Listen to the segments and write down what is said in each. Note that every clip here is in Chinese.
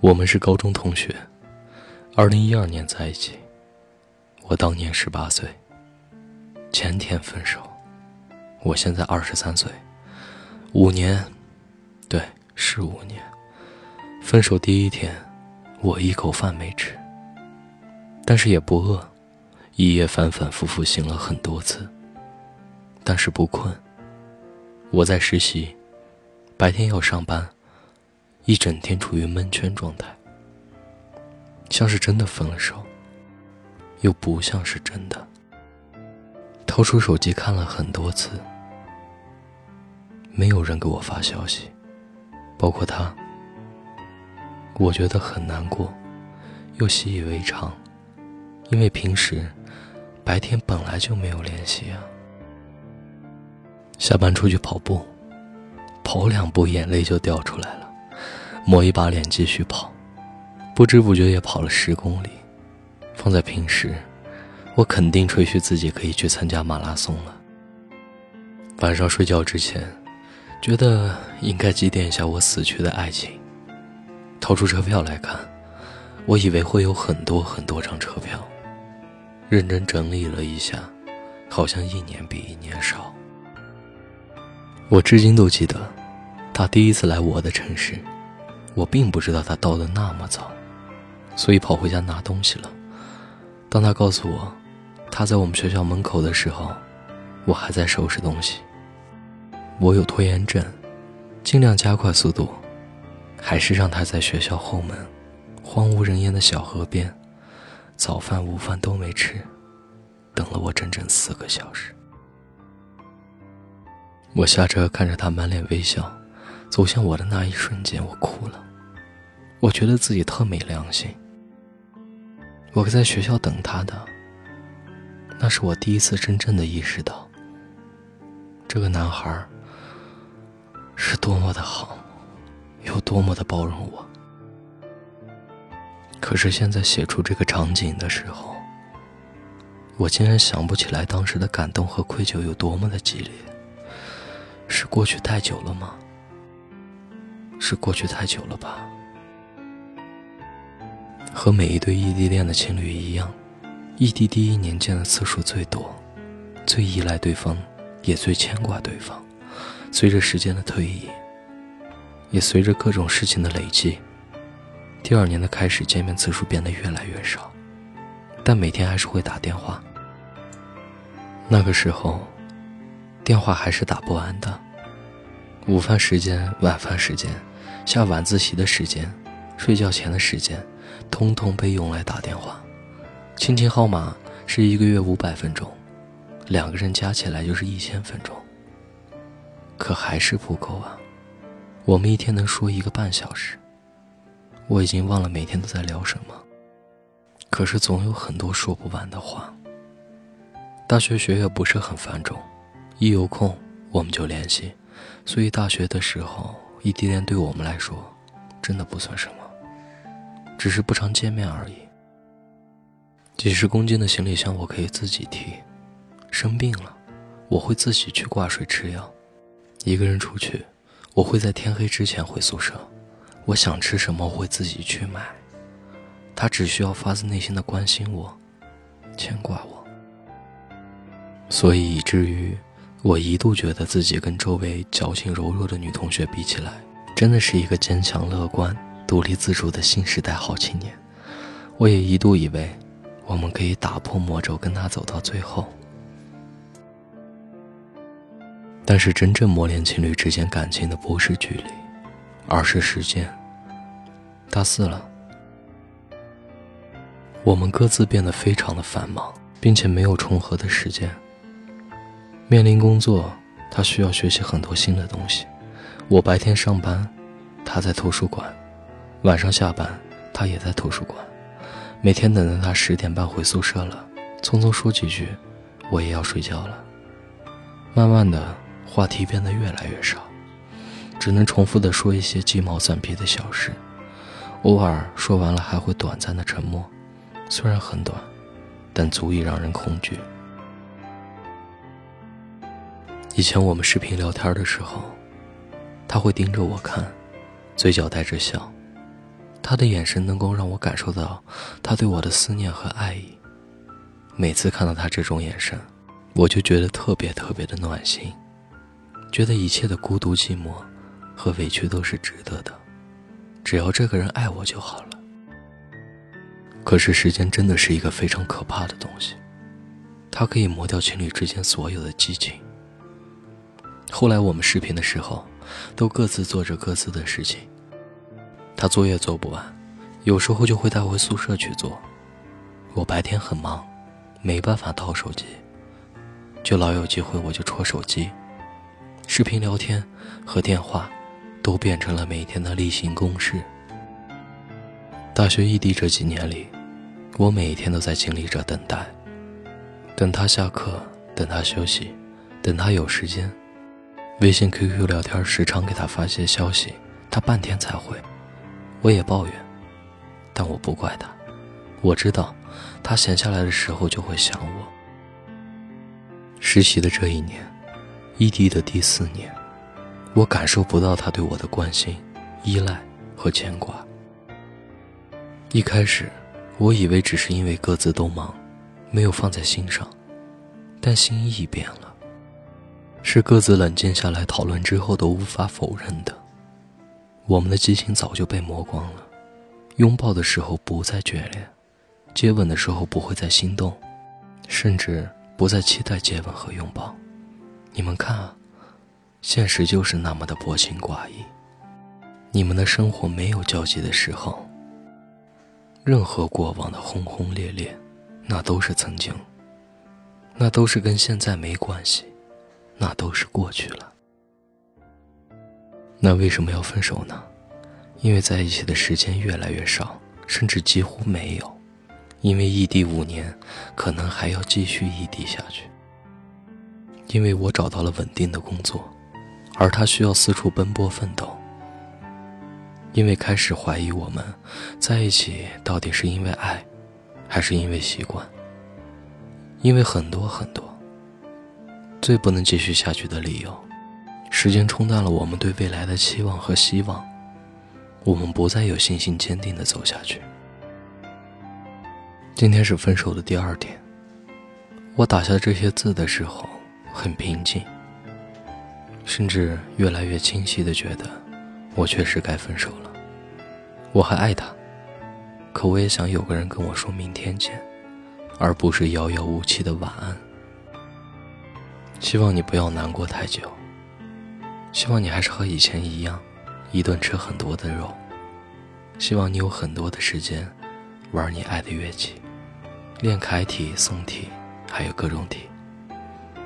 我们是高中同学，二零一二年在一起。我当年十八岁，前天分手。我现在二十三岁，五年，对，是五年。分手第一天，我一口饭没吃，但是也不饿，一夜反反复复醒了很多次，但是不困。我在实习，白天要上班。一整天处于闷圈状态，像是真的分了手，又不像是真的。掏出手机看了很多次，没有人给我发消息，包括他。我觉得很难过，又习以为常，因为平时白天本来就没有联系啊。下班出去跑步，跑两步眼泪就掉出来了。抹一把脸继续跑，不知不觉也跑了十公里。放在平时，我肯定吹嘘自己可以去参加马拉松了。晚上睡觉之前，觉得应该祭奠一下我死去的爱情。掏出车票来看，我以为会有很多很多张车票。认真整理了一下，好像一年比一年少。我至今都记得，他第一次来我的城市。我并不知道他到的那么早，所以跑回家拿东西了。当他告诉我他在我们学校门口的时候，我还在收拾东西。我有拖延症，尽量加快速度，还是让他在学校后门荒无人烟的小河边，早饭午饭都没吃，等了我整整四个小时。我下车看着他满脸微笑，走向我的那一瞬间，我哭了。我觉得自己特没良心。我在学校等他的，那是我第一次真正的意识到，这个男孩是多么的好，有多么的包容我。可是现在写出这个场景的时候，我竟然想不起来当时的感动和愧疚有多么的激烈。是过去太久了吗？是过去太久了吧？和每一对异地恋的情侣一样，异地第一年见的次数最多，最依赖对方，也最牵挂对方。随着时间的推移，也随着各种事情的累积，第二年的开始，见面次数变得越来越少，但每天还是会打电话。那个时候，电话还是打不完的。午饭时间、晚饭时间、下晚自习的时间、睡觉前的时间。通通被用来打电话，亲情号码是一个月五百分钟，两个人加起来就是一千分钟。可还是不够啊！我们一天能说一个半小时，我已经忘了每天都在聊什么。可是总有很多说不完的话。大学学业不是很繁重，一有空我们就联系，所以大学的时候异地恋对我们来说，真的不算什么。只是不常见面而已。几十公斤的行李箱我可以自己提，生病了，我会自己去挂水吃药。一个人出去，我会在天黑之前回宿舍。我想吃什么，我会自己去买。他只需要发自内心的关心我，牵挂我。所以以至于我一度觉得自己跟周围矫情柔弱的女同学比起来，真的是一个坚强乐观。独立自主的新时代好青年，我也一度以为，我们可以打破魔咒，跟他走到最后。但是真正磨练情侣之间感情的不是距离，而是时间。大四了，我们各自变得非常的繁忙，并且没有重合的时间。面临工作，他需要学习很多新的东西，我白天上班，他在图书馆。晚上下班，他也在图书馆。每天等到他十点半回宿舍了，匆匆说几句，我也要睡觉了。慢慢的，话题变得越来越少，只能重复的说一些鸡毛蒜皮的小事。偶尔说完了，还会短暂的沉默，虽然很短，但足以让人恐惧。以前我们视频聊天的时候，他会盯着我看，嘴角带着笑。他的眼神能够让我感受到他对我的思念和爱意。每次看到他这种眼神，我就觉得特别特别的暖心，觉得一切的孤独、寂寞和委屈都是值得的。只要这个人爱我就好了。可是时间真的是一个非常可怕的东西，它可以磨掉情侣之间所有的激情。后来我们视频的时候，都各自做着各自的事情。他作业做不完，有时候就会带回宿舍去做。我白天很忙，没办法掏手机，就老有机会我就戳手机，视频聊天和电话，都变成了每天的例行公事。大学异地这几年里，我每一天都在经历着等待，等他下课，等他休息，等他有时间。微信、QQ 聊天时常给他发些消息，他半天才回。我也抱怨，但我不怪他。我知道，他闲下来的时候就会想我。实习的这一年，异地的第四年，我感受不到他对我的关心、依赖和牵挂。一开始，我以为只是因为各自都忙，没有放在心上，但心意变了，是各自冷静下来讨论之后都无法否认的。我们的激情早就被磨光了，拥抱的时候不再眷恋，接吻的时候不会再心动，甚至不再期待接吻和拥抱。你们看，现实就是那么的薄情寡义。你们的生活没有交集的时候，任何过往的轰轰烈烈，那都是曾经，那都是跟现在没关系，那都是过去了。那为什么要分手呢？因为在一起的时间越来越少，甚至几乎没有。因为异地五年，可能还要继续异地下去。因为我找到了稳定的工作，而他需要四处奔波奋斗。因为开始怀疑我们在一起到底是因为爱，还是因为习惯。因为很多很多，最不能继续下去的理由。时间冲淡了我们对未来的期望和希望，我们不再有信心坚定的走下去。今天是分手的第二天，我打下这些字的时候很平静，甚至越来越清晰的觉得，我确实该分手了。我还爱他，可我也想有个人跟我说明天见，而不是遥遥无期的晚安。希望你不要难过太久。希望你还是和以前一样，一顿吃很多的肉。希望你有很多的时间，玩你爱的乐器，练楷体、宋体，还有各种体。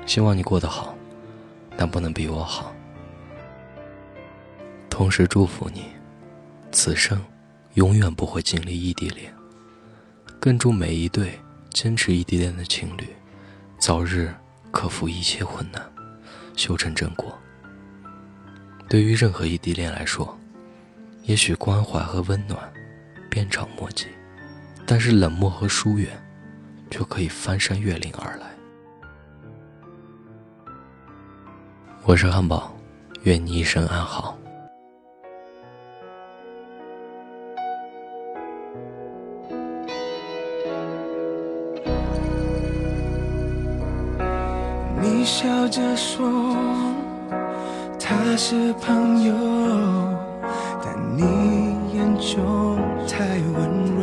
希望你过得好，但不能比我好。同时祝福你，此生永远不会经历异地恋。更祝每一对坚持异地恋的情侣，早日克服一切困难，修成正果。对于任何异地恋来说，也许关怀和温暖鞭长莫及，但是冷漠和疏远却可以翻山越岭而来。我是汉堡，愿你一生安好。你笑着说。他是朋友，但你眼中太温柔。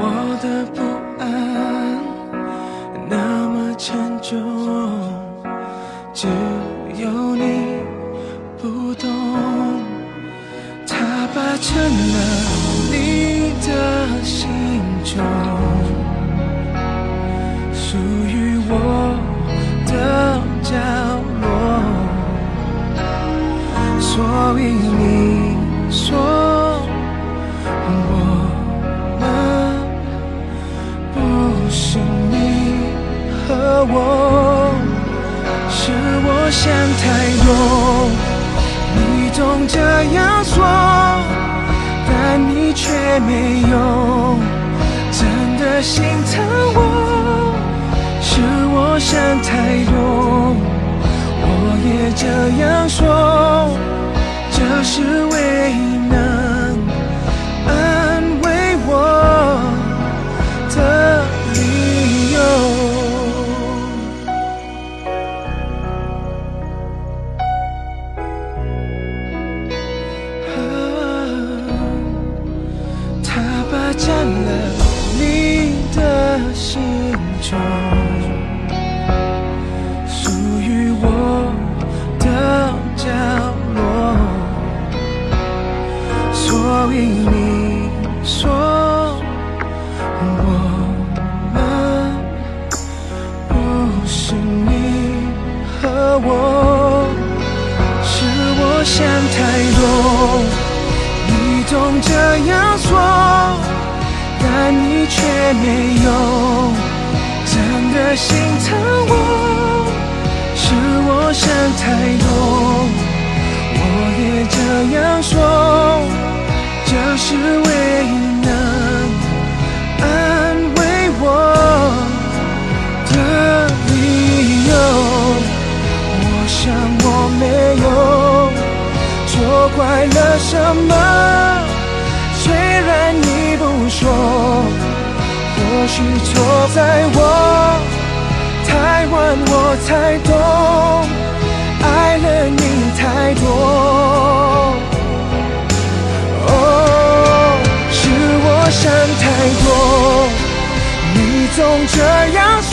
我的不安那么沉重，只有你不懂。他霸占了你的心中，所以你说我们不是你和我，是我想太多。你总这样说，但你却没有真的心疼我。是我想太多，我也这样说，手属于我的角落所以你说我们不是你和我是我想太多你总这样说但你却没有心疼我，是我想太多。我也这样说，这是唯一能安慰我的理由。我想我没有错怪了什么，虽然你不说，或许错在我太晚，我才懂。爱了你太多，哦，是我想太多。你总这样说，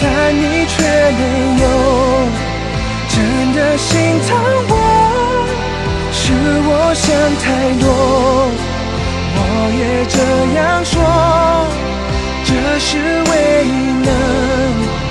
但你却没有真的心疼我。是我想太多，我也这样说，这是唯一能。